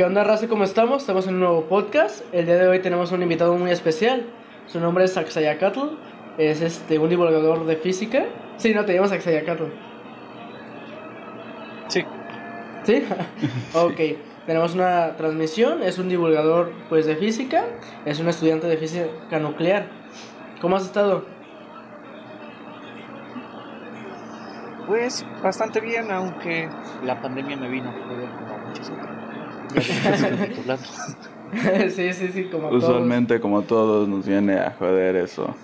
¿Qué onda, raza? ¿Cómo estamos? Estamos en un nuevo podcast. El día de hoy tenemos un invitado muy especial. Su nombre es Axayacatl. Es este, un divulgador de física. Sí, no, te llamas Axayacatl. Sí. ¿Sí? ok. Tenemos una transmisión. Es un divulgador pues, de física. Es un estudiante de física nuclear. ¿Cómo has estado? Pues bastante bien, aunque la pandemia me vino a joder como a muchos otros. sí, sí, sí, como Usualmente, como todos, nos viene a joder eso.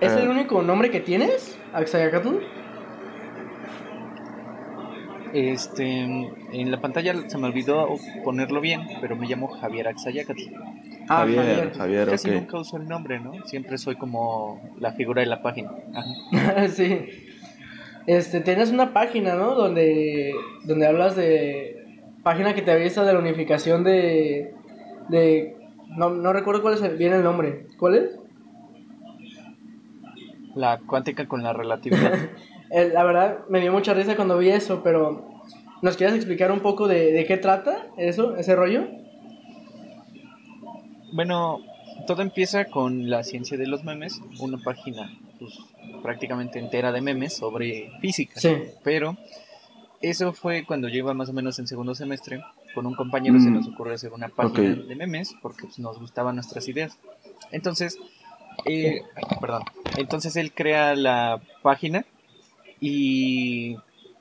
¿Es el Eh, único nombre que tienes? Axayacatl. Este, en la pantalla se me olvidó ponerlo bien, pero me llamo Javier Axayacatl. Ah, Javier, Javier, Casi ok. nunca uso el nombre, ¿no? Siempre soy como la figura de la página. Sí. Este, tienes una página, ¿no? Donde, donde hablas de... Página que te avisa de la unificación de... de no, no recuerdo cuál es el- bien el nombre. ¿Cuál es? La cuántica con la relatividad. El- la verdad, me dio mucha risa cuando vi eso, pero... ¿Nos quieres explicar un poco de, de qué trata eso, ese rollo? Bueno, todo empieza con la ciencia de los memes, una página pues, prácticamente entera de memes sobre física. Sí. Pero eso fue cuando yo iba más o menos en segundo semestre. Con un compañero se Mm. nos ocurrió hacer una página de memes porque pues, nos gustaban nuestras ideas. Entonces, eh, perdón. Entonces él crea la página y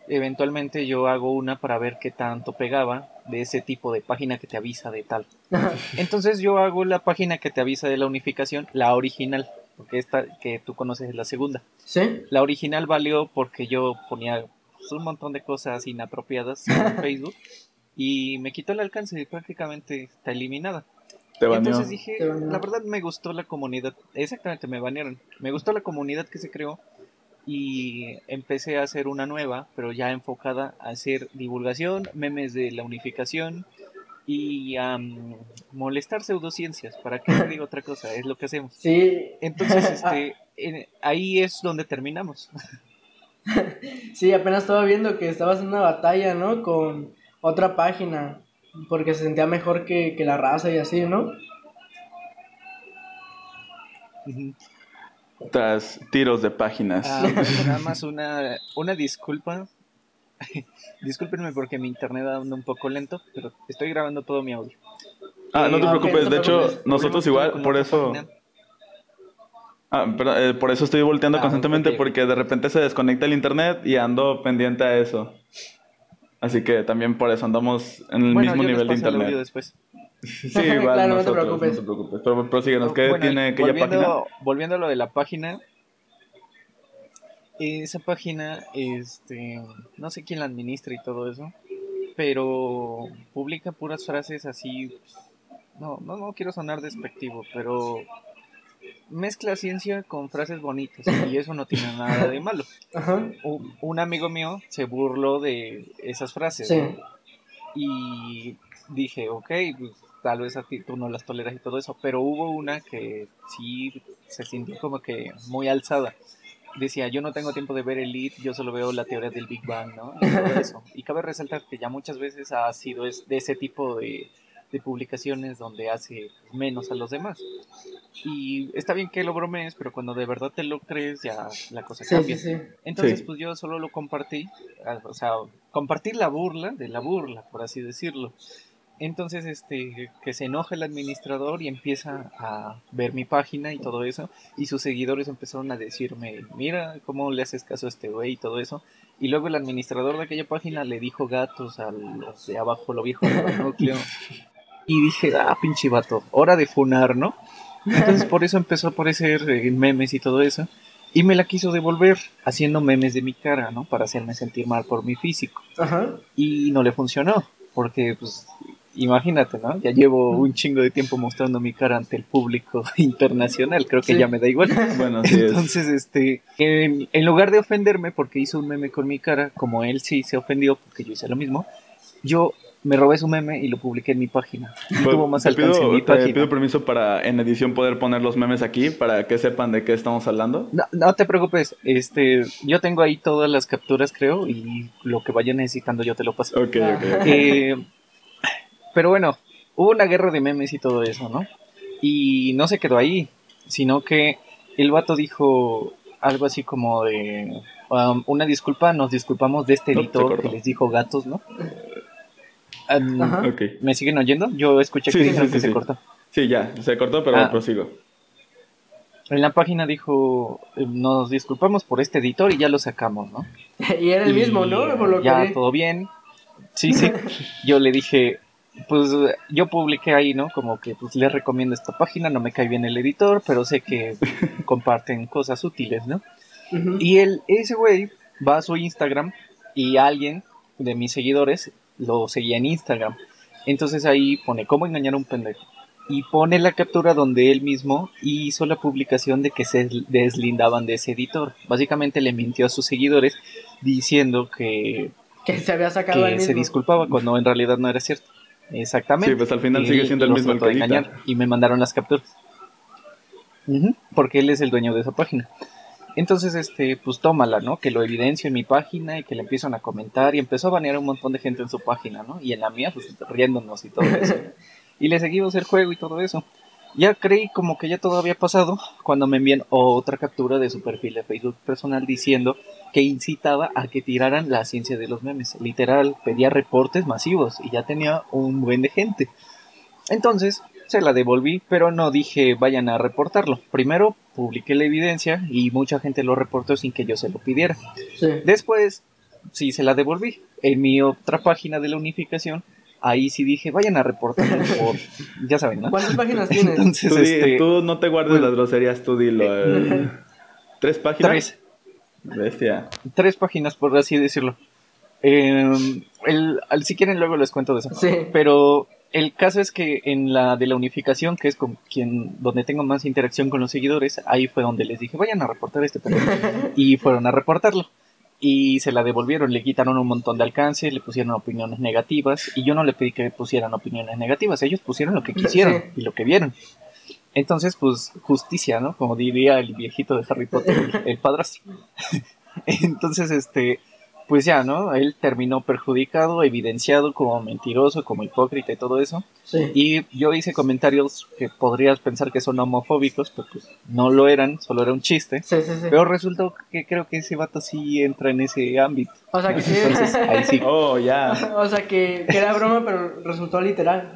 eventualmente yo hago una para ver qué tanto pegaba de ese tipo de página que te avisa de tal. Entonces yo hago la página que te avisa de la unificación, la original, porque esta que tú conoces es la segunda. ¿Sí? La original valió porque yo ponía un montón de cosas inapropiadas en Facebook y me quitó el alcance y prácticamente está eliminada. Te baneó. Entonces dije, Te la verdad me gustó la comunidad, exactamente me banearon, me gustó la comunidad que se creó y empecé a hacer una nueva, pero ya enfocada a hacer divulgación, memes de la unificación y a mm, molestar pseudociencias, para que te diga otra cosa, es lo que hacemos. Sí. Entonces, este, en- ahí es donde terminamos. Sí, apenas estaba viendo que estabas en una batalla, ¿no? Con otra página, porque se sentía mejor que, que la raza y así, ¿no? Tras tiros de páginas. Ah, pues nada más una, una disculpa. Discúlpenme porque mi internet anda un poco lento, pero estoy grabando todo mi audio. Ah, no te ok, preocupes. de hecho, nosotros igual, por eso. página. Ah, pero, eh, por eso estoy volteando Ah, constantemente, porque de repente se desconecta el internet y ando pendiente a eso. Así que también por eso andamos en el Bueno, mismo yo les nivel de paso el audio internet. después. Sí, igual Claro, no te nosotros, no preocupes. te preocupes. Pero prosíguenos, ¿qué Bueno, tiene aquella página? volviendo, volviendo a lo de la página. Esa página, este, no sé quién la administra y todo eso, pero publica puras frases así. No, no, no quiero sonar despectivo, pero mezcla ciencia con frases bonitas y eso no tiene nada de malo. Ajá. Un, un amigo mío se burló de esas frases Sí. ¿no? y dije, ok, pues, tal vez a ti tú no las toleras y todo eso, pero hubo una que sí se sintió como que muy alzada. Decía, yo no tengo tiempo de ver Elite, yo solo veo la teoría del Big Bang, ¿no? Y todo eso. Y cabe resaltar que ya muchas veces ha sido es- de ese tipo de, de publicaciones donde hace menos a los demás. Y está bien que lo bromees, pero cuando de verdad te lo crees, ya la cosa Sí, cambia. sí, sí. Entonces, Sí. pues yo solo lo compartí, ah, o sea, compartir la burla de la burla, por así decirlo. Entonces, este, que se enoja el administrador y empieza a ver mi página y todo eso, y sus seguidores empezaron a decirme, mira cómo le haces caso a este güey y todo eso. Y luego el administrador de aquella página le dijo gatos a los de abajo, lo viejo del núcleo. Y dije, ah, pinche vato, hora de funar, ¿no? Entonces por eso empezó a aparecer en memes y todo eso. Y me la quiso devolver haciendo memes de mi cara, ¿no? Para hacerme sentir mal por mi físico. Ajá. Y no le funcionó, porque pues imagínate, ¿no? Ya llevo un chingo de tiempo mostrando mi cara ante el público internacional, creo que Sí. ya me da igual. Bueno, es. Entonces, este, en, en lugar de ofenderme porque hizo un meme con mi cara, como él sí se ofendió porque yo hice lo mismo, yo me robé su meme y lo publiqué en mi página. Pues, tuvo más te alcance en te pido permiso para en edición poder poner los memes aquí para que sepan de qué estamos hablando. No, no te preocupes, este, yo tengo ahí todas las capturas, creo, y lo que vaya necesitando yo te lo paso. Ok, ok, ok. Eh, Pero bueno, hubo una guerra de memes y todo eso, ¿no? Y no se quedó ahí, sino que el vato dijo algo así como de um, una disculpa, nos disculpamos de este editor que les dijo gatos, ¿no? Um, Ajá. Ok. ¿Me siguen oyendo? Yo escuché Sí, que sí, dijeron sí, que sí. se cortó. Sí, ya, se cortó, pero Ah. prosigo. En la página dijo, eh, nos disculpamos por este editor y ya lo sacamos, ¿no? y era el Y mismo, ¿no? Por lo ya que todo bien. Sí, sí. Yo le dije, pues yo publiqué ahí, ¿no? Como que pues les recomiendo esta página, no me cae bien el editor, pero sé que comparten cosas útiles, ¿no? Y el, ese güey va a su Instagram y alguien de mis seguidores lo seguía en Instagram. Entonces ahí pone cómo engañar a un pendejo. Y pone la captura donde él mismo hizo la publicación de que se deslindaban de ese editor. Básicamente le mintió a sus seguidores diciendo que, Que se había sacado que se disculpaba cuando en realidad no era cierto. Exactamente. Sí, pues al final Y sigue siendo el mismo el trató que engañar y me mandaron las capturas. Porque él es el dueño de esa página. Entonces, este, pues tómala, ¿no? Que lo evidencio en mi página y que le empiezan a comentar y empezó a banear a un montón de gente en su página, ¿no? Y en la mía, pues riéndonos y todo eso. y le seguimos el juego y todo eso. Ya creí como que ya todo había pasado cuando me envían otra captura de su perfil de Facebook personal diciendo que incitaba a que tiraran la ciencia de los memes. Literal, pedía reportes masivos y ya tenía un buen de gente. Entonces se la devolví, pero no dije vayan a reportarlo. Primero publiqué la evidencia y mucha gente lo reportó sin que yo se lo pidiera. Sí. Después sí se la devolví. En mi otra página de la unificación, ahí sí dije vayan a reportarlo por... Ya saben, ¿no? ¿Cuántas páginas tienes? Entonces, Tú, di- este... tú no te guardes bueno. las groserías, tú dilo. eh. ¿Tres páginas? Tres. Bestia. tres páginas, por así decirlo. Eh, el, al- si quieren, luego les cuento de eso. Sí. Pero el caso es que en la de la unificación, que es con quien donde tengo más interacción con los seguidores, ahí fue donde les dije, vayan a reportar este y fueron a reportarlo. Y se la devolvieron, le quitaron un montón de alcance, le pusieron opiniones negativas. Y yo no le pedí que pusieran opiniones negativas, ellos pusieron lo que quisieron y lo que vieron. Entonces, pues, justicia, ¿no? Como diría el viejito de Harry Potter, el padrastro. Entonces, este, pues ya, ¿no? Él terminó perjudicado, evidenciado como mentiroso, como hipócrita y todo eso. Sí. Y yo hice comentarios que podrías pensar que son homofóbicos, pero pues no lo eran, solo era un chiste. Sí, sí, sí. Pero resultó que creo que ese vato sí entra en ese ámbito. O sea que sí. Entonces, ahí sí. Oh, ya. O sea que, que era broma, pero resultó literal.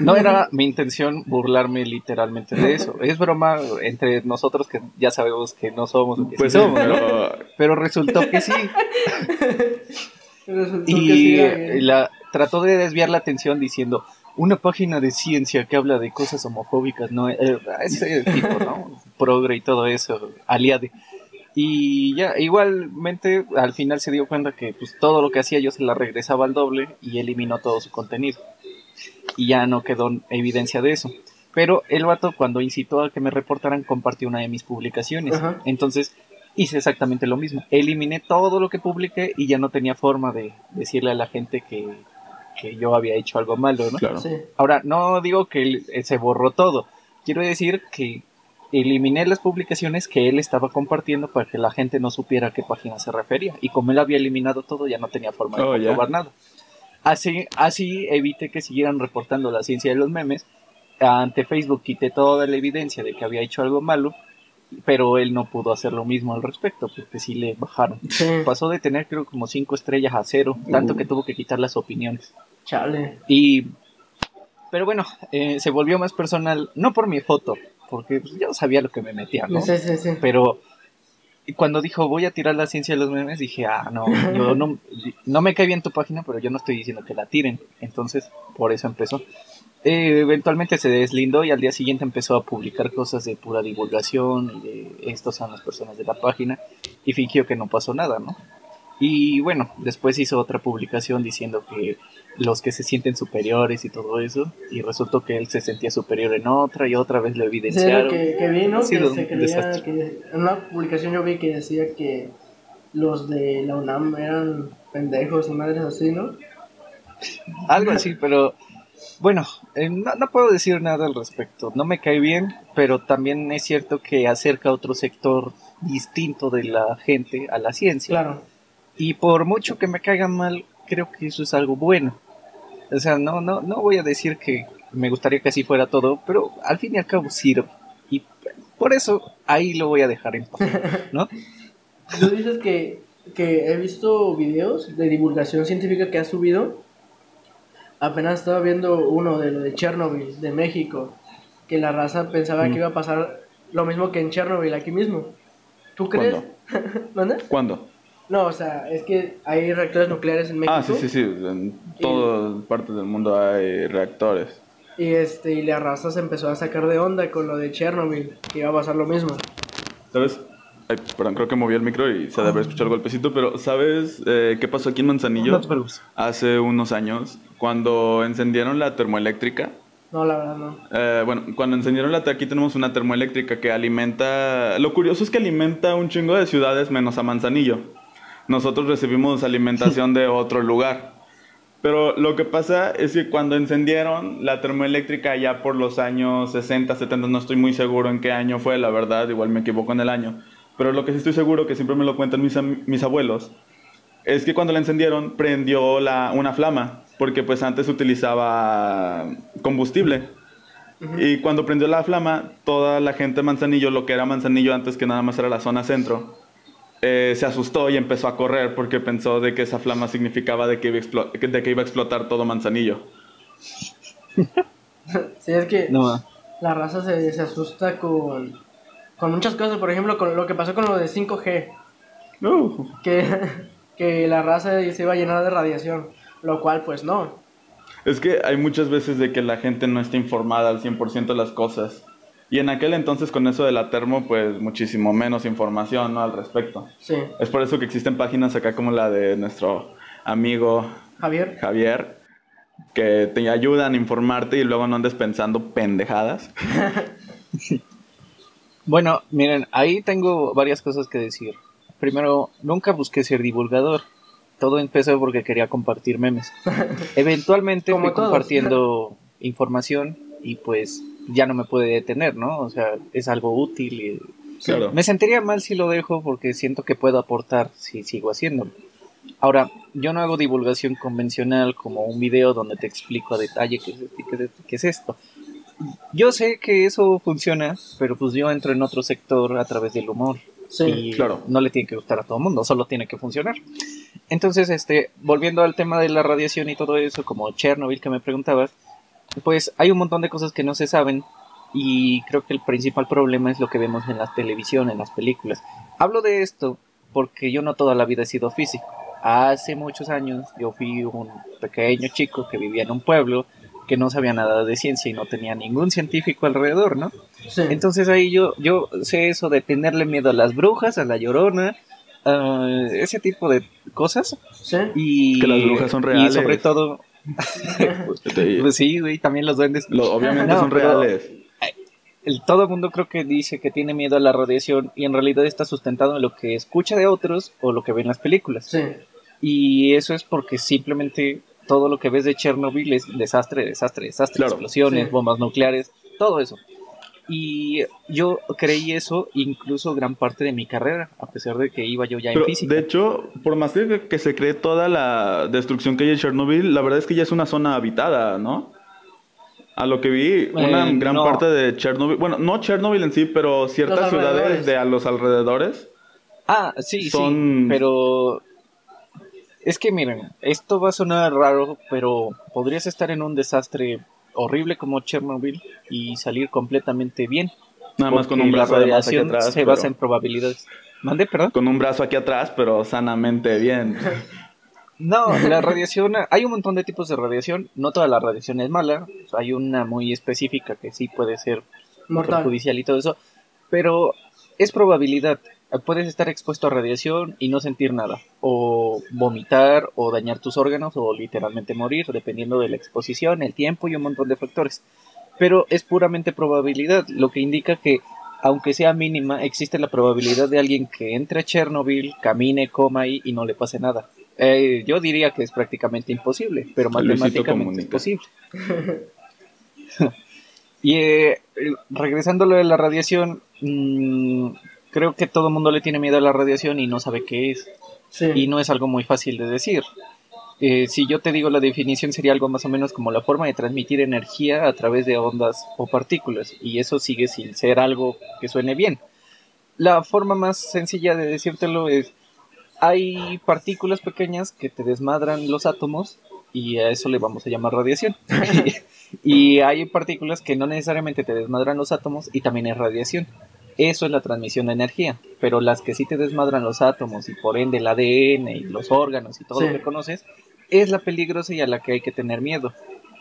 No era mi intención burlarme literalmente de eso. Es broma entre nosotros que ya sabemos que no somos lo que Pues sí somos, ¿no? pero Pero resultó que sí. Resultó que Y sí era la, trató de desviar la atención diciendo una página de ciencia que habla de cosas homofóbicas, ¿no? Eh, ese tipo, ¿no? Progre y todo eso, aliade. Y ya, igualmente al final se dio cuenta que pues todo lo que hacía yo se la regresaba al doble y eliminó todo su contenido. Y ya no quedó evidencia de eso. Pero el vato cuando incitó a que me reportaran compartió una de mis publicaciones. Ajá. Entonces hice exactamente lo mismo. Eliminé todo lo que publiqué y ya no tenía forma de decirle a la gente que, que yo había hecho algo malo, ¿no? claro. Sí. Ahora, no digo que él- eh, se borró todo. Quiero decir que eliminé las publicaciones que él estaba compartiendo para que la gente no supiera a qué página se refería. Y como él había eliminado todo, ya no tenía forma de Oh, ya. comprobar nada. Así, así evité que siguieran reportando la ciencia de los memes. Ante Facebook quité toda la evidencia de que había hecho algo malo, pero él no pudo hacer lo mismo al respecto, porque sí le bajaron. Sí. Pasó de tener creo como cinco estrellas a cero, tanto que tuvo que quitar las opiniones. Chale. Y, pero bueno, eh, se volvió más personal, no por mi foto, porque pues, yo sabía lo que me metía, ¿no? Sí, sí, sí. Pero cuando dijo voy a tirar la ciencia de los memes, dije, ah, no, yo no, no me cae bien tu página, pero yo no estoy diciendo que la tiren. Entonces, por eso empezó. Eh, eventualmente se deslindó y al día siguiente empezó a publicar cosas de pura divulgación de estos son las personas de la página y fingió que no pasó nada, ¿no? Y bueno, después hizo otra publicación diciendo que los que se sienten superiores y todo eso, y resultó que él se sentía superior en otra y otra vez lo Sí, evidenciaron. lo que, que vi, ¿no? Que se creía desastre. que... En una publicación yo vi que decía que los de la UNAM eran pendejos y madres así, ¿no? Algo así, pero bueno, eh, no, no puedo decir nada al respecto. No me cae bien, pero también es cierto que acerca a otro sector distinto de la gente a la ciencia. Claro. Y por mucho que me caiga mal, creo que eso es algo bueno. O sea, no, no, no voy a decir que me gustaría que así fuera todo, pero al fin y al cabo sirve. Y por eso ahí lo voy a dejar en paz, ¿no? Tú dices que, que he visto videos de divulgación científica que has subido. Apenas estaba viendo uno de lo de Chernobyl, de México, que la raza pensaba Mm. que iba a pasar lo mismo que en Chernobyl, aquí mismo. ¿Tú crees? ¿Dónde? ¿Cuándo? No, o sea, es que hay reactores nucleares en México. Ah, sí, sí, sí. En todas partes del mundo hay reactores. Y, este, y la raza se empezó a sacar de onda con lo de Chernobyl, que iba a pasar lo mismo. ¿Sabes? Ay, perdón, creo que moví el micro y se debe haber escuchado el golpecito, pero ¿sabes eh, qué pasó aquí en Manzanillo? No te preocupes. Hace unos años, cuando encendieron la termoeléctrica. No, la verdad no. eh, bueno, cuando encendieron la aquí tenemos una termoeléctrica que alimenta. Lo curioso es que alimenta un chingo de ciudades menos a Manzanillo. Nosotros recibimos alimentación de otro lugar. Pero lo que pasa es que cuando encendieron la termoeléctrica ya por los años 60, 70, no estoy muy seguro en qué año fue, la verdad, igual me equivoco en el año. Pero lo que sí estoy seguro, que siempre me lo cuentan mis, abuelos, es que cuando la encendieron prendió la, una flama, porque pues antes utilizaba combustible. Y cuando prendió la flama, toda la gente de Manzanillo, lo que era Manzanillo antes que nada más era la zona centro, eh, se asustó y empezó a correr porque pensó de que esa flama significaba de que iba a, explo- de que iba a explotar todo Manzanillo. Sí, es que No, la raza se, se asusta con, con muchas cosas. Por ejemplo, con lo que pasó con lo de 5G. Uh, Que, que la raza se iba a llenar de radiación. Lo cual, pues no. Es que hay muchas veces de que la gente no está informada al 100% de las cosas. Y en aquel entonces con eso de la termo, pues muchísimo menos información ¿no? al respecto. Sí. Es por eso que existen páginas acá como la de nuestro amigo Javier. Javier, que te ayudan a informarte y luego no andes pensando pendejadas. Bueno, miren, ahí tengo varias cosas que decir. Primero, nunca busqué ser divulgador. Todo empezó porque quería compartir memes. Eventualmente Como fui todos. compartiendo información y pues ya no me puede detener, ¿no? O sea, es algo útil y. Claro. me sentiría mal si lo dejo porque siento que puedo aportar si sigo haciéndolo. Ahora, yo no hago divulgación convencional como un video donde te explico a detalle qué es, esto y qué qué es esto. Yo sé que eso funciona, pero pues yo entro en otro sector a través del humor. Sí. y claro. no le tiene que gustar a todo el mundo, solo tiene que funcionar. Entonces, este, volviendo al tema de la radiación y todo eso, como Chernobyl que me preguntabas, pues hay un montón de cosas que no se saben y creo que el principal problema es lo que vemos en la televisión, en las películas. Hablo de esto porque yo no toda la vida he sido físico. Hace muchos años yo fui un pequeño chico que vivía en un pueblo que no sabía nada de ciencia y no tenía ningún científico alrededor, ¿no? Sí. Entonces ahí yo, yo sé eso de tenerle miedo a las brujas, a la llorona, a ese tipo de cosas. Sí. Y, Que las brujas son Y reales. sobre todo, pues sí, güey, también los duendes. lo- obviamente No, son reales. El, todo el mundo creo que dice que tiene miedo a la radiación y en realidad está sustentado en lo que escucha de otros o lo que ve en las películas. Sí. Y eso es porque simplemente todo lo que ves de Chernobyl es desastre, desastre, desastre, Claro. explosiones, Sí. bombas nucleares, todo eso. Y yo creí eso incluso gran parte de mi carrera, a pesar de que iba yo ya Pero, en física. de hecho, por más que, que se cree toda la destrucción que hay en Chernobyl, la verdad es que ya es una zona habitada, ¿no? A lo que vi, una Eh, gran no. parte de Chernobyl, bueno, no Chernobyl en sí, pero ciertas ciudades de a los alrededores. Ah, sí, Son- sí, pero es que miren, esto va a sonar raro, pero podrías estar en un desastre horrible como Chernobyl y salir completamente bien. Nada más con un brazo la de más aquí radiación atrás. se pero- basa en probabilidades. ¿Mande, perdón? Con un brazo aquí atrás, pero sanamente bien. No, la radiación, hay un montón de tipos de radiación, no toda la radiación es mala, hay una muy específica que sí puede ser Mortal. perjudicial y todo eso, pero es probabilidad. Puedes estar expuesto a radiación y no sentir nada, o vomitar, o dañar tus órganos, o literalmente morir, dependiendo de la exposición, el tiempo y un montón de factores. Pero es puramente probabilidad, lo que indica que, aunque sea mínima, existe la probabilidad de alguien que entre a Chernobyl, camine, coma ahí y no le pase nada. Eh, yo diría que es prácticamente imposible, pero matemáticamente es posible. y eh, regresando a lo de la radiación, mm, creo que todo el mundo le tiene miedo a la radiación y no sabe qué es. Sí. Y no es algo muy fácil de decir. Eh, si yo te digo la definición sería algo más o menos como la forma de transmitir energía a través de ondas o partículas y eso sigue sin ser algo que suene bien. La forma más sencilla de decírtelo es hay partículas pequeñas que te desmadran los átomos y a eso le vamos a llamar radiación. y hay partículas que no necesariamente te desmadran los átomos y también es radiación. Eso es la transmisión de energía, pero las que sí te desmadran los átomos y por ende el ADN y los órganos y todo lo que conoces, es la peligrosa y a la que hay que tener miedo.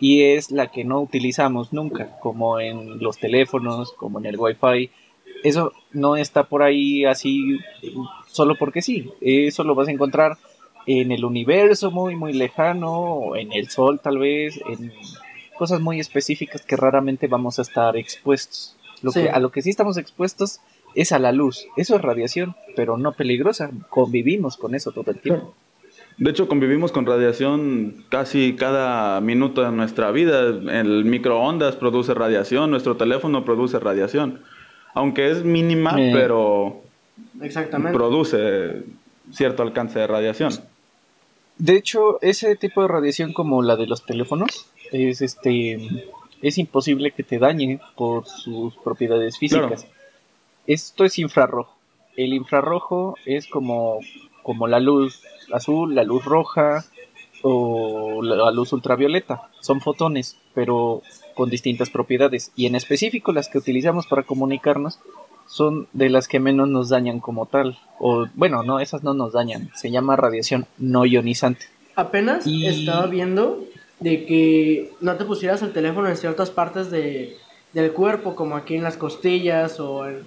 Y es la que no utilizamos nunca, como en los teléfonos, como en el Wi-Fi. Eso no está por ahí así solo porque sí. Eso lo vas a encontrar en el universo muy, muy lejano, en el sol tal vez, en cosas muy específicas que raramente vamos a estar expuestos. Lo que, a lo que sí estamos expuestos es a la luz. Eso es radiación, pero no peligrosa. Convivimos con eso todo el tiempo. De hecho, convivimos con radiación casi cada minuto de nuestra vida. El microondas produce radiación, nuestro teléfono produce radiación. Aunque es mínima, eh, pero Exactamente. produce cierto alcance de radiación. De hecho, ese tipo de radiación como la de los teléfonos es este es imposible que te dañe por sus propiedades físicas. Esto es infrarrojo. El infrarrojo es como, como la luz azul, la luz roja o la luz ultravioleta. Son fotones, pero con distintas propiedades. Y en específico las que utilizamos para comunicarnos son de las que menos nos dañan como tal. O bueno, no, esas no nos dañan. Se llama radiación no ionizante. Apenas estaba viendo de que no te pusieras el teléfono en ciertas partes de, del cuerpo, como aquí en las costillas o en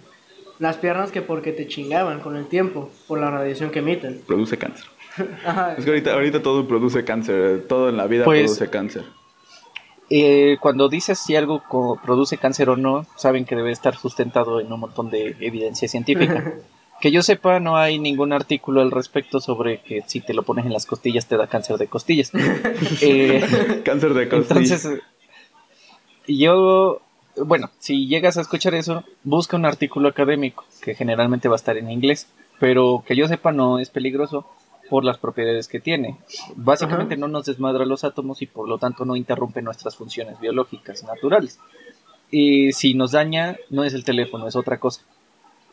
las piernas, que porque te chingaban con el tiempo, por la radiación que emiten. Produce cáncer. Es que ahorita, ahorita todo produce cáncer, todo en la vida pues, produce cáncer. Eh, cuando dices si algo produce cáncer o no, saben que debe estar sustentado en un montón de evidencia científica. Que yo sepa, no hay ningún artículo al respecto sobre que si te lo pones en las costillas te da cáncer de costillas. Eh, cáncer de costillas. Entonces, yo, bueno, si llegas a escuchar eso, busca un artículo académico, que generalmente va a estar en inglés, pero que yo sepa no es peligroso por las propiedades que tiene. Básicamente no nos desmadra los átomos y por lo tanto no interrumpe nuestras funciones biológicas naturales. Y si nos daña, no es el teléfono, es otra cosa.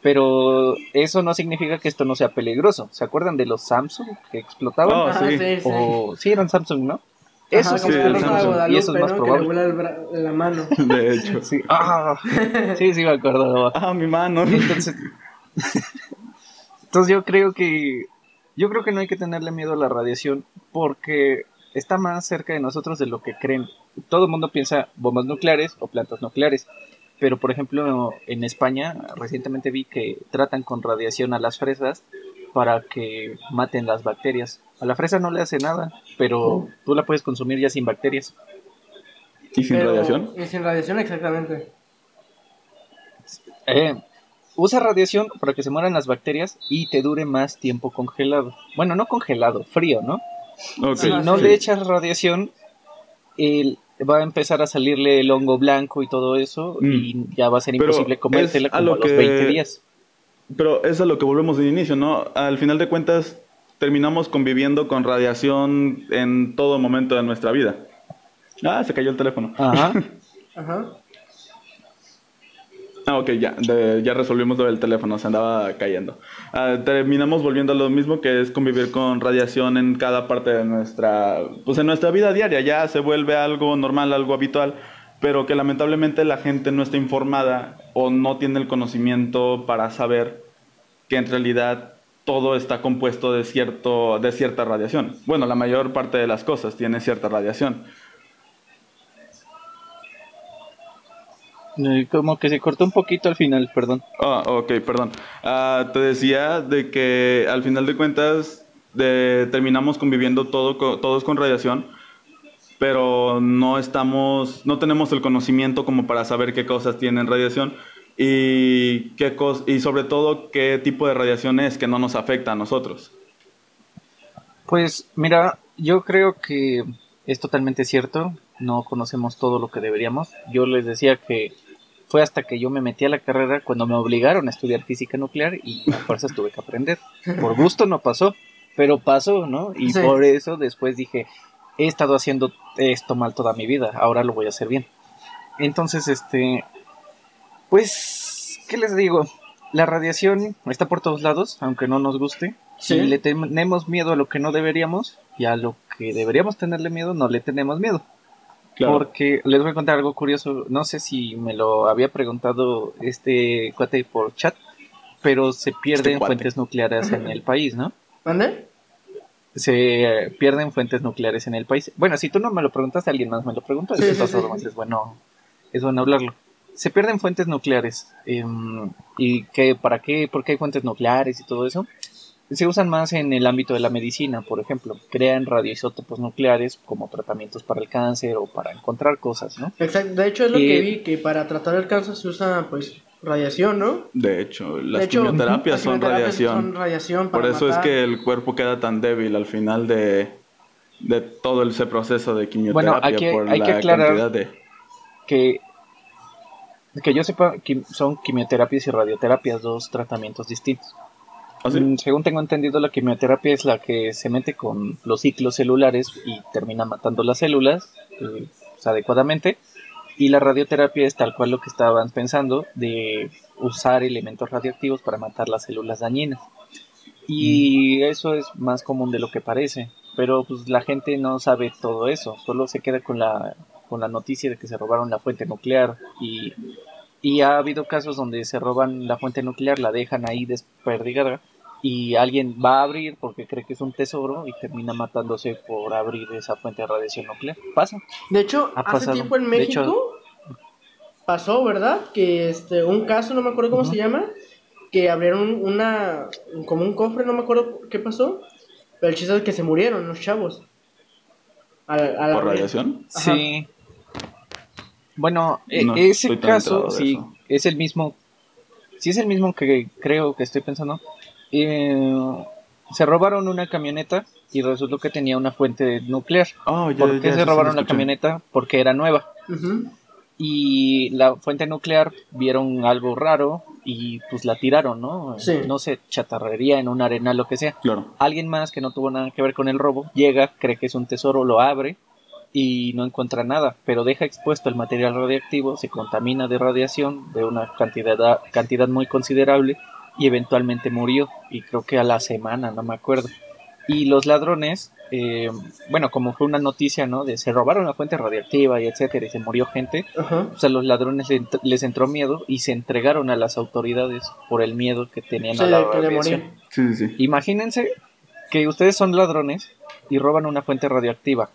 Pero eso no significa que esto no sea peligroso. ¿Se acuerdan de los Samsung que explotaban? Oh, sí. sí, O, sí, eran Samsung, ¿no? Eso sí, Samsung. y eso es más probable. la mano. De hecho. Sí, ah, sí, sí me acuerdo. Ah, mi mano. Entonces, entonces yo creo que yo creo que no hay que tenerle miedo a la radiación porque está más cerca de nosotros de lo que creen. Todo el mundo piensa bombas nucleares o plantas nucleares. Pero, por ejemplo, en España recientemente vi que tratan con radiación a las fresas para que maten las bacterias. A la fresa no le hace nada, pero tú la puedes consumir ya sin bacterias. ¿Y sin radiación? Y sin radiación, exactamente. Eh, usa radiación para que se mueran las bacterias y te dure más tiempo congelado. Bueno, no congelado, frío, ¿no? Si no le echas radiación, el, va a empezar a salirle el hongo blanco y todo eso mm. y ya va a ser imposible comértela como a, los 20 días. Pero es a lo que volvemos de inicio, ¿no? Al final de cuentas terminamos conviviendo con radiación en todo momento de nuestra vida. Ah, se cayó el teléfono. Ajá. Ajá. Ah, ok, ya, ya resolvimos lo del teléfono, se andaba cayendo. Ah, terminamos volviendo a lo mismo que es convivir con radiación en cada parte de nuestra, pues en nuestra vida diaria, ya se vuelve algo normal, algo habitual, pero que lamentablemente la gente no está informada o no tiene el conocimiento para saber que en realidad todo está compuesto de, cierto, de cierta radiación. Bueno, la mayor parte de las cosas tiene cierta radiación. Como que se cortó un poquito al final, perdón. Ah, ok, perdón. Ah, te decía de que al final de cuentas de, terminamos conviviendo todo, todos con radiación, pero no estamos, no tenemos el conocimiento como para saber qué cosas tienen radiación y, qué y sobre todo qué tipo de radiación es que no nos afecta a nosotros. Pues mira, yo creo que es totalmente cierto, no conocemos todo lo que deberíamos. Yo les decía que fue hasta que yo me metí a la carrera cuando me obligaron a estudiar física nuclear y a fuerzas tuve que aprender. Por gusto no pasó, pero pasó, ¿no? Y Sí. por eso después dije, he estado haciendo esto mal toda mi vida, ahora lo voy a hacer bien. Entonces, este, pues, ¿qué les digo? La radiación está por todos lados, aunque no nos guste. Sí. Y le tenemos miedo a lo que no deberíamos y a lo que deberíamos tenerle miedo, no le tenemos miedo. Claro. Porque les voy a contar algo curioso. No sé si me lo había preguntado este cuate por chat, pero se pierden Este fuentes nucleares en el país, ¿no? ¿Mande? Se eh, pierden fuentes nucleares en el país. Bueno, si tú no me lo preguntaste, alguien más me lo preguntó. Sí, sí, es bueno, es bueno hablarlo. Se pierden fuentes nucleares. em, ¿Y qué, para qué? ¿Por qué hay fuentes nucleares y todo eso? Se usan más en el ámbito de la medicina, por ejemplo. Crean radioisótopos nucleares como tratamientos para el cáncer o para encontrar cosas, ¿no? Exacto. De hecho, es lo que vi, que para tratar el cáncer se usa, pues, radiación, ¿no? De hecho, las de hecho, quimioterapias son quimioterapias radiación. son radiación Por eso es que el cuerpo queda tan débil al final de, de todo ese proceso de quimioterapia hay que- por hay la que aclarar- cantidad de... que que yo sepa son quimioterapias y radioterapias dos tratamientos distintos ¿Ah, sí? Mm, según tengo entendido la quimioterapia es la que se mete con los ciclos celulares y termina matando las células eh, pues, adecuadamente. Y la radioterapia es tal cual lo que estaban pensando de usar elementos radioactivos para matar las células dañinas. Y eso es más común de lo que parece. Pero pues la gente no sabe todo eso. Solo se queda con la con la noticia de que se robaron la fuente nuclear y y ha habido casos donde se roban la fuente nuclear, la dejan ahí desperdigada y alguien va a abrir porque cree que es un tesoro y termina matándose por abrir esa fuente de radiación nuclear. Pasa. De hecho, Ha hace pasado. tiempo en México hecho- pasó, ¿verdad? Que este un caso, no me acuerdo cómo se llama, que abrieron una como un cofre, no me acuerdo qué pasó, pero el chiste es que se murieron los chavos. ¿Por radiación? Ajá. Sí. Bueno, e- No ese caso sí es el mismo. Sí es el mismo que creo que estoy pensando. Eh, se robaron una camioneta y resultó que tenía una fuente nuclear. Oh, ya- ¿Por ya, qué se robaron la camioneta? Porque era nueva. Y la fuente nuclear vieron algo raro y pues la tiraron, ¿no? Sí. No sé, chatarrería en un arenal, lo que sea. Claro. Alguien más que no tuvo nada que ver con el robo llega, cree que es un tesoro, lo abre y no encuentra nada, pero deja expuesto el material radiactivo, se contamina de radiación de una cantidad, cantidad muy considerable y eventualmente murió, y creo que a la semana, no me acuerdo. Y los ladrones, eh, bueno, como fue una noticia, ¿no? De se robaron la fuente radiactiva y etcétera, y se murió gente, o sea, los ladrones le ent- les entró miedo y se entregaron a las autoridades por el miedo que tenían Sí, a la radiación. sí, sí. Imagínense que ustedes son ladrones y roban una fuente radioactiva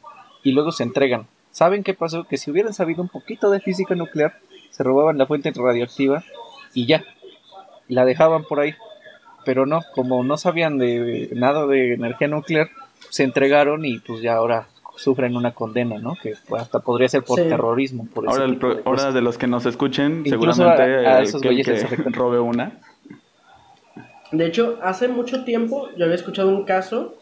y luego se entregan. ¿Saben qué pasó? Que si hubieran sabido un poquito de física nuclear, se robaban la fuente radioactiva y ya, la dejaban por ahí. Pero no, como no sabían de nada de energía nuclear, se entregaron y pues ya ahora sufren una condena, ¿no? Que pues, hasta podría ser por Sí. terrorismo. Por Ahora, el tipo pro- de ahora cosas. de los que nos escuchen, Incluso seguramente a- a esos que, que robe una. De hecho, hace mucho tiempo yo había escuchado un caso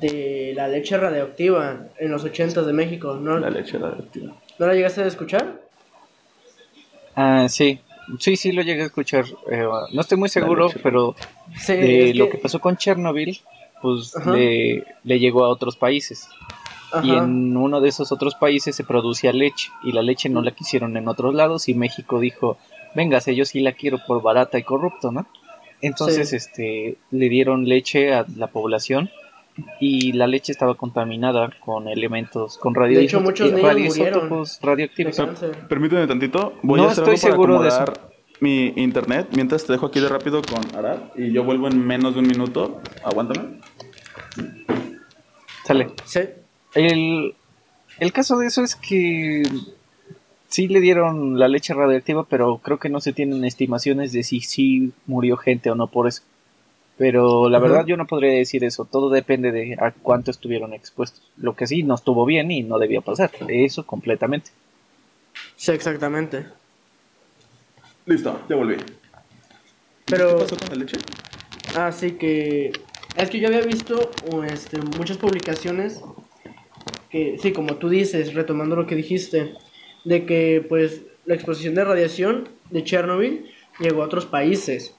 de la leche radioactiva en los 80 de México. ¿No, La leche radioactiva. ¿no la llegaste a escuchar? Ah, sí. Sí, sí, lo llegué a escuchar. eh, no estoy muy seguro, pero Sí, de es lo que pasó con Chernobyl, pues le, le llegó a otros países. Y en uno de esos otros países se producía leche y la leche no la quisieron en otros lados y México dijo, véngase, yo sí la quiero por barata y corrupto, ¿no? Entonces, Sí. este, le dieron leche a la población y la leche estaba contaminada con elementos, con radio De hecho, muchos radioisótopos radioactivos. Permíteme tantito. Voy No a hacer estoy algo para seguro de eso. mi internet. Mientras te dejo aquí de rápido con Arad. Y yo vuelvo en menos de un minuto. Aguántame. Sale. Sí. El, el caso de eso es que sí le dieron la leche radioactiva, pero creo que no se tienen estimaciones de si sí murió gente o no por eso. Pero la verdad yo no podría decir eso, todo depende de a cuánto estuvieron expuestos. Lo que sí no estuvo bien y no debía pasar, eso completamente. Sí, exactamente. Listo, ya volví. Pero- ¿Qué pasó con la leche? Así que es que yo había visto este, muchas publicaciones que, sí, como tú dices, retomando lo que dijiste, de que pues la exposición de radiación de Chernobyl llegó a otros países.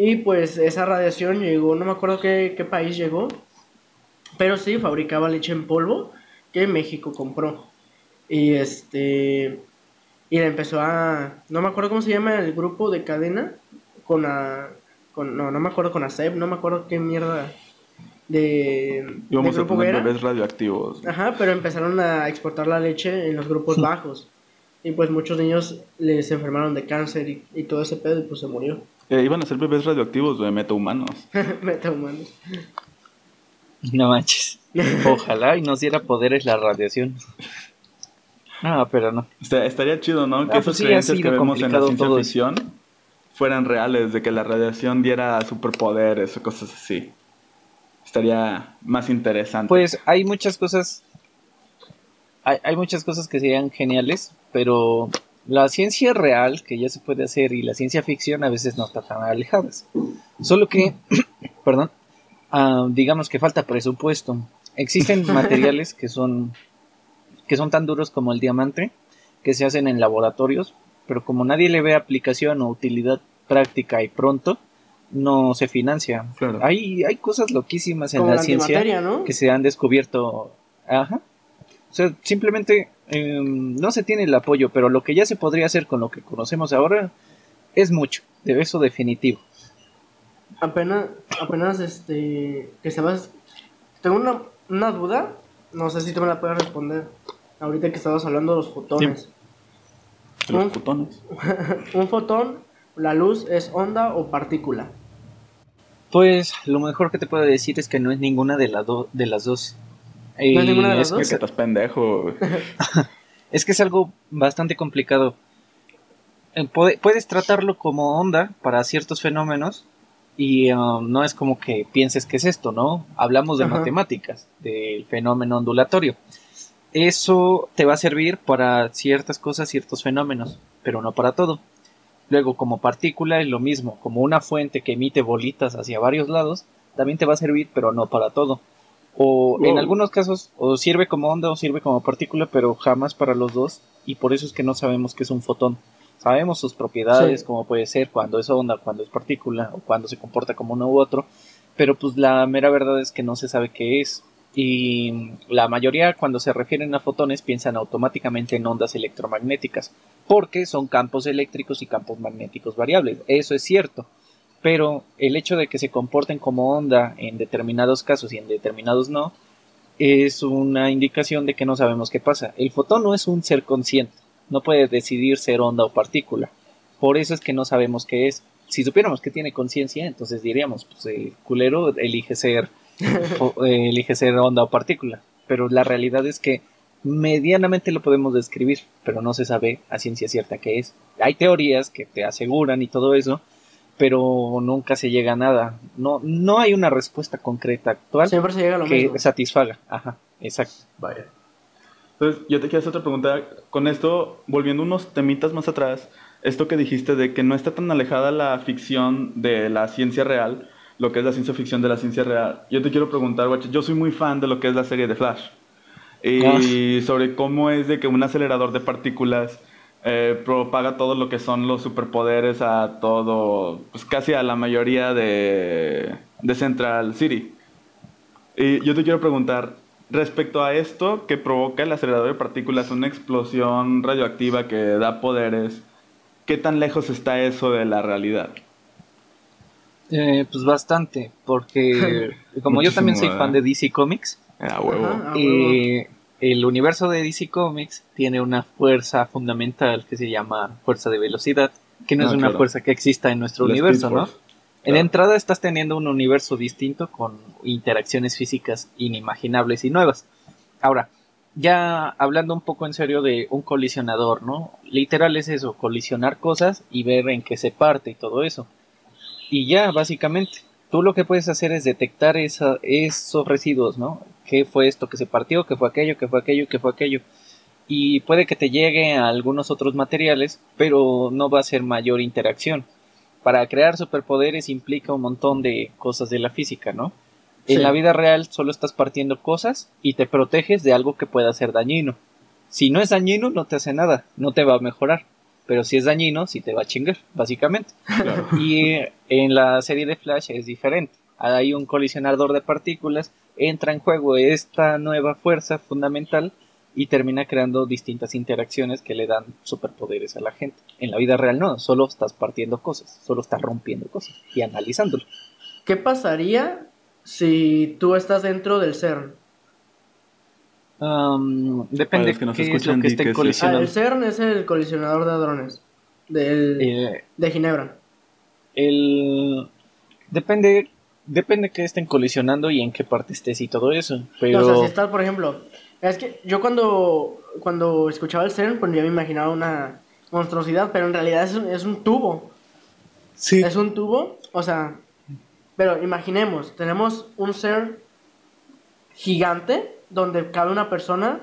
Y pues esa radiación llegó, no me acuerdo qué, qué país llegó, Pero sí fabricaba leche en polvo que México compró. Y este. Y le empezó a. No me acuerdo cómo se llama el grupo de cadena. Con a. Con, no, no me acuerdo con ASEP, no me acuerdo qué mierda. De. Íbamos de a grupo tener era. bebés radioactivos. Ajá, pero empezaron a exportar la leche en los grupos bajos. Y pues muchos niños les enfermaron de cáncer y, y todo ese pedo y pues se murió. Eh, iban a ser bebés radioactivos, de metahumanos. Metahumanos. No manches. Ojalá y nos diera poderes la radiación. No, pero no. Está- estaría chido, ¿no? Que Ah, esas pues sí, creencias que vemos en la ciencia todo eso. ficción fueran reales, de que la radiación diera superpoderes o cosas así. Estaría más interesante. Pues hay muchas cosas. Hay, hay muchas cosas que serían geniales, pero la ciencia real que ya se puede hacer y la ciencia ficción a veces no están tan alejadas. Solo que, perdón, ah, digamos que falta presupuesto. Existen materiales que son que son tan duros como el diamante, que se hacen en laboratorios, pero como nadie le ve aplicación o utilidad práctica y pronto, no se financia. Claro. Hay, hay cosas loquísimas en Como la, la ciencia que se han descubierto. Ajá. O sea, simplemente eh, no se tiene el apoyo, pero lo que ya se podría hacer con lo que conocemos ahora es mucho, de eso definitivo. Apenas, apenas este, que sabes, tengo una, una duda, no sé si tú me la puedes responder, ahorita que estabas hablando de los fotones. Los un- fotones. Un fotón, la luz es onda o partícula. Pues lo mejor que te puedo decir es que no es ninguna de, la do- de las dos. ¿No es Y ninguna de las es, dos? Es que estás pendejo. es que es algo bastante complicado. Eh, puede- puedes tratarlo como onda para ciertos fenómenos y um, no es como que pienses que es esto, ¿no? Hablamos de Ajá. matemáticas, del fenómeno ondulatorio. Eso te va a servir para ciertas cosas, ciertos fenómenos, pero no para todo. Luego, como partícula es lo mismo, como una fuente que emite bolitas hacia varios lados, también te va a servir, pero no para todo. O en algunos casos, o sirve como onda o sirve como partícula, pero jamás para los dos, y por eso es que no sabemos qué es un fotón. Sabemos sus propiedades, Sí. como puede ser cuando es onda, cuando es partícula, o cuando se comporta como uno u otro, pero pues la mera verdad es que no se sabe qué es. Y la mayoría cuando se refieren a fotones piensan automáticamente en ondas electromagnéticas, porque son campos eléctricos y campos magnéticos variables. Eso es cierto. Pero el hecho de que se comporten como onda en determinados casos y en determinados no, es una indicación de que no sabemos qué pasa. El fotón no es un ser consciente, no puede decidir ser onda o partícula. Por eso es que no sabemos qué es. Si supiéramos que tiene conciencia, entonces diríamos, pues el culero elige ser, o- eh, elige ser onda o partícula. Pero la realidad es que medianamente lo podemos describir, pero no se sabe a ciencia cierta qué es. Hay teorías que te aseguran y todo eso, pero nunca se llega a nada. No, no hay una respuesta concreta actual Siempre se llega a lo que mismo. satisfaga. Ajá, exacto. Vaya. Entonces, yo te quiero hacer otra pregunta. Con esto, volviendo unos temitas más atrás, esto que dijiste de que no está tan alejada la ficción de la ciencia real, lo que es la ciencia ficción de la ciencia real. Yo te quiero preguntar, guacho, yo soy muy fan de lo que es la serie de Flash. Y sobre cómo es de que un acelerador de partículas eh, propaga todo lo que son los superpoderes a todo, pues casi a la mayoría de, de Central City. Y yo te quiero preguntar, respecto a esto que provoca el acelerador de partículas, una explosión radioactiva que da poderes, ¿qué tan lejos está eso de la realidad? Eh, pues bastante, porque como yo también soy fan de DC Comics, A huevo. Ajá, a huevo. eh, el universo de DC Comics tiene una fuerza fundamental que se llama fuerza de velocidad, que no Ah, es una claro. fuerza que exista en nuestro La universo, ¿no? En entrada estás teniendo un universo distinto con interacciones físicas inimaginables y nuevas. Ahora, ya hablando un poco en serio de un colisionador, ¿no? Literal es eso, colisionar cosas y ver en qué se parte y todo eso. Y ya, básicamente, tú lo que puedes hacer es detectar esa- esos residuos, ¿no? ¿Qué fue esto que se partió? ¿Qué fue aquello? ¿Qué fue aquello? ¿Qué fue aquello? Y puede que te llegue a algunos otros materiales, pero no va a ser mayor interacción. Para crear superpoderes implica un montón de cosas de la física, ¿no? En la vida real solo estás partiendo cosas y te proteges de algo que pueda ser dañino. Si no es dañino, no te hace nada, no te va a mejorar. Pero si es dañino, sí te va a chingar, básicamente. Claro. Y eh, en la serie de Flash es diferente. Hay un colisionador de partículas, entra en juego esta nueva fuerza fundamental y termina creando distintas interacciones que le dan superpoderes a la gente. En la vida real no, solo estás partiendo cosas, solo estás rompiendo cosas y analizándolo. ¿Qué pasaría si tú estás dentro del CERN? Um, depende que nos qué es lo que di esté que sí. Ah, colisionando. el CERN es el colisionador de hadrones del, Eh, de Ginebra. el depende depende que estén colisionando y en qué parte estés y todo eso pero No, o sea, si estás, por ejemplo, es que yo cuando, cuando escuchaba el CERN, pues yo me imaginaba una monstruosidad, pero en realidad es un, es un tubo. sí Es un tubo, o sea, pero imaginemos, tenemos un ser gigante donde cabe una persona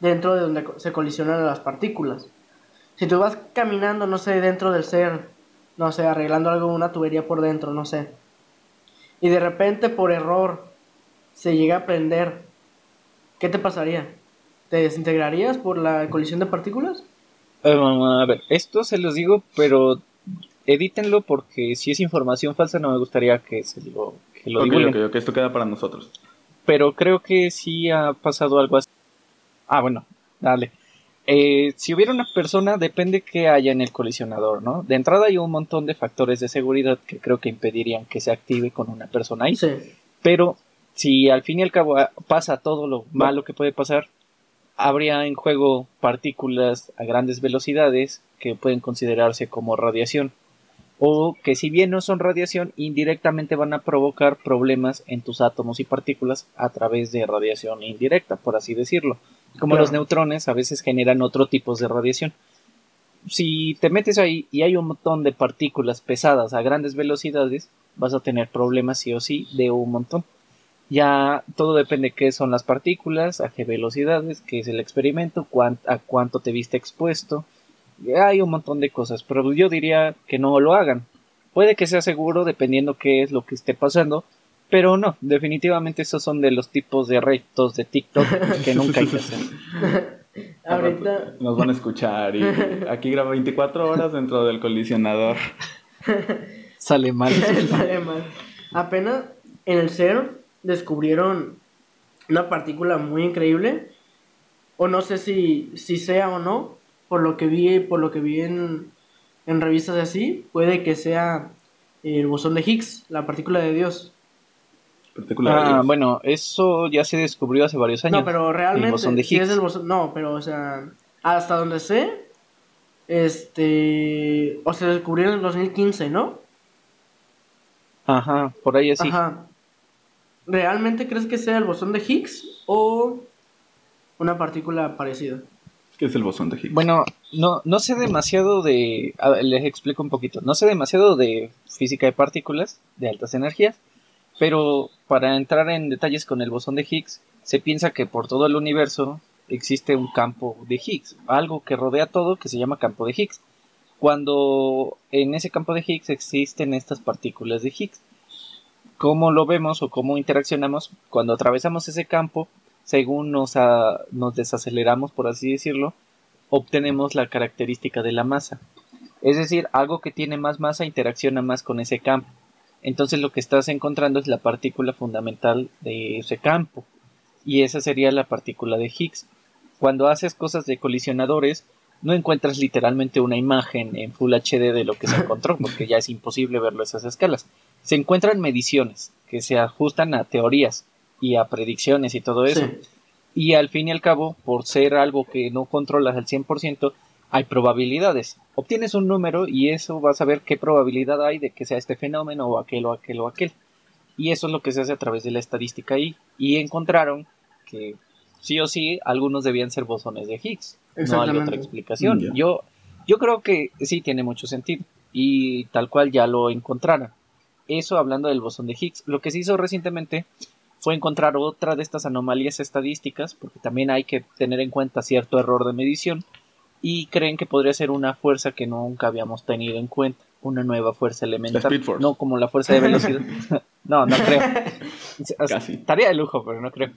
dentro de donde se colisionan las partículas. Si tú vas caminando, no sé, dentro del ser, no sé, arreglando algo, una tubería por dentro, no sé, y de repente por error se llega a prender, ¿qué te pasaría? ¿Te desintegrarías por la colisión de partículas? Um, a ver esto se los digo pero edítenlo porque si es información falsa no me gustaría que se lo que lo Ok, divulguen ok, ok, esto queda para nosotros. Pero creo que sí ha pasado algo así ah bueno dale Eh, si hubiera una persona, depende que haya en el colisionador, ¿no? De entrada hay un montón de factores de seguridad que creo que impedirían que se active con una persona ahí. Sí. Pero si al fin y al cabo ah, pasa todo lo malo que puede pasar, habría en juego partículas a grandes velocidades que pueden considerarse como radiación. O que si bien no son radiación, indirectamente van a provocar problemas en tus átomos y partículas a través de radiación indirecta, por así decirlo. Como Claro. los neutrones a veces generan otro tipo de radiación. Si te metes ahí y hay un montón de partículas pesadas a grandes velocidades, vas a tener problemas sí o sí de un montón. Ya todo depende de qué son las partículas, a qué velocidades, qué es el experimento, a cuánto te viste expuesto. Hay un montón de cosas, pero yo diría que no lo hagan. Puede que sea seguro dependiendo qué es lo que esté pasando, pero no, definitivamente esos son de los tipos de retos de TikTok que nunca hay que hacer. Ahorita, Nos van a escuchar y aquí graba 24 horas dentro del colisionador. Sale mal. Sale mal. Apenas en el CERN descubrieron una partícula muy increíble. O no sé si, si sea o no. Por lo que vi, por lo que vi en, en revistas así, puede que sea el bosón de Higgs, la partícula de Dios. Particular. Ah, bueno, eso ya se descubrió hace varios años. No, pero realmente El bosón de sí es Higgs. el bosón. No, pero o sea, hasta donde sé, este, o se descubrió en el 2015, ¿no? Ajá, por ahí así. Ajá. ¿Realmente crees que sea el bosón de Higgs o una partícula parecida? ¿Qué es el bosón de Higgs? Bueno, no, no sé demasiado de... les explico un poquito. No sé demasiado de física de partículas de altas energías, pero para entrar en detalles con el bosón de Higgs, se piensa que por todo el universo existe un campo de Higgs, algo que rodea todo que se llama campo de Higgs. Cuando en ese campo de Higgs existen estas partículas de Higgs. ¿Cómo lo vemos o cómo interaccionamos? Cuando atravesamos ese campo, según nos, a- nos desaceleramos, por así decirlo, obtenemos la característica de la masa. Es decir, algo que tiene más masa interacciona más con ese campo. Entonces lo que estás encontrando es la partícula fundamental de ese campo. Y esa sería la partícula de Higgs. Cuando haces cosas de colisionadores, no encuentras literalmente una imagen en Full HD de lo que se encontró, porque ya es imposible verlo a esas escalas. Se encuentran mediciones que se ajustan a teorías y a predicciones y todo eso. Sí. Y al fin y al cabo, por ser algo que no controlas al 100%, hay probabilidades. Obtienes un número y eso vas a ver qué probabilidad hay de que sea este fenómeno o aquel o aquel o aquel. Y eso es lo que se hace a través de la estadística ahí. Y encontraron que sí o sí algunos debían ser bosones de Higgs. No hay otra explicación. Yo, yo creo que sí tiene mucho sentido. Y tal cual ya lo encontraron. Eso hablando del bosón de Higgs. Lo que se hizo recientemente fue encontrar otra de estas anomalías estadísticas, porque también hay que tener en cuenta cierto error de medición, y creen que podría ser una fuerza que nunca habíamos tenido en cuenta, una nueva fuerza elemental, no como la fuerza de velocidad. no, no creo. Casi. Estaría de lujo, pero no creo.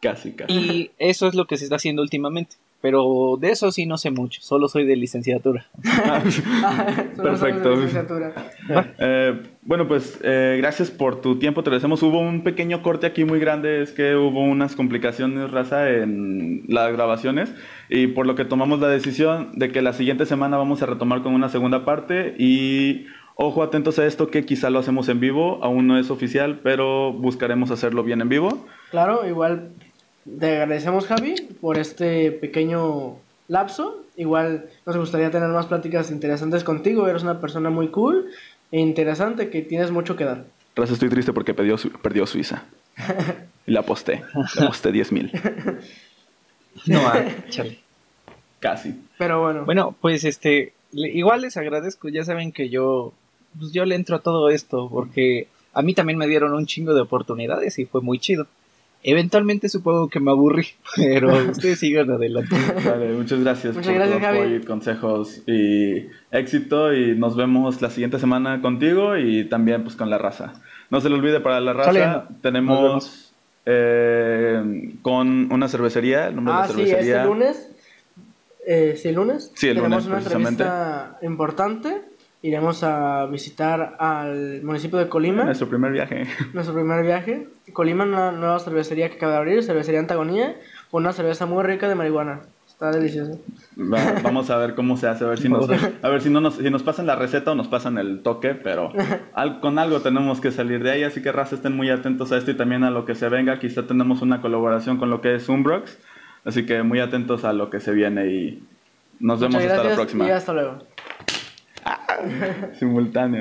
Casi, casi. Y eso es lo que se está haciendo últimamente. Pero de eso sí no sé mucho, solo soy de licenciatura. Solo sabes de Perfecto. licenciatura. Eh, bueno, pues eh, gracias por tu tiempo, te agradecemos. Hubo un pequeño corte aquí muy grande, es que hubo unas complicaciones, raza, en las grabaciones y por lo que tomamos la decisión de que la siguiente semana vamos a retomar con una segunda parte y ojo atentos a esto que quizá lo hacemos en vivo, aún no es oficial, pero buscaremos hacerlo bien en vivo. Claro, igual te agradecemos Javi por este pequeño lapso. Igual nos gustaría tener más pláticas interesantes contigo. Eres una persona muy cool e interesante que tienes mucho que dar. Raza, estoy triste porque perdió, perdió Suiza. Y la aposté, la aposté 10 mil, No, ah, chale. casi. Pero bueno, Bueno, pues este, igual les agradezco, ya saben que yo, pues yo le entro a todo esto porque a mí también me dieron un chingo de oportunidades y fue muy chido. Eventualmente supongo que me aburrí, pero ustedes sigan adelante. Vale, muchas gracias Muchas por gracias, tu apoyo Javi. y consejos y éxito y nos vemos la siguiente semana contigo y también pues con la raza. No se le olvide para la raza, tenemos eh, con una cervecería, el nombre ah, de la sí, cervecería. este lunes. Eh, sí, el lunes. Sí, el tenemos lunes, una precisamente. entrevista importante. Iremos a visitar al municipio de Colima. Nuestro primer viaje. Nuestro primer viaje. Colima, una nueva cervecería que acaba de abrir, cervecería Antagonía, con una cerveza muy rica de marihuana. Está deliciosa. Va- vamos a ver cómo se hace, a ver si nos, a ver si no nos, si nos pasan la receta o nos pasan el toque, pero al- con algo tenemos que salir de ahí, así que raza estén muy atentos a esto y también a lo que se venga. Quizá tenemos una colaboración con lo que es Umbrox, así que muy atentos a lo que se viene y nos vemos Muchas hasta la gracias próxima. y hasta luego. Simultáneo.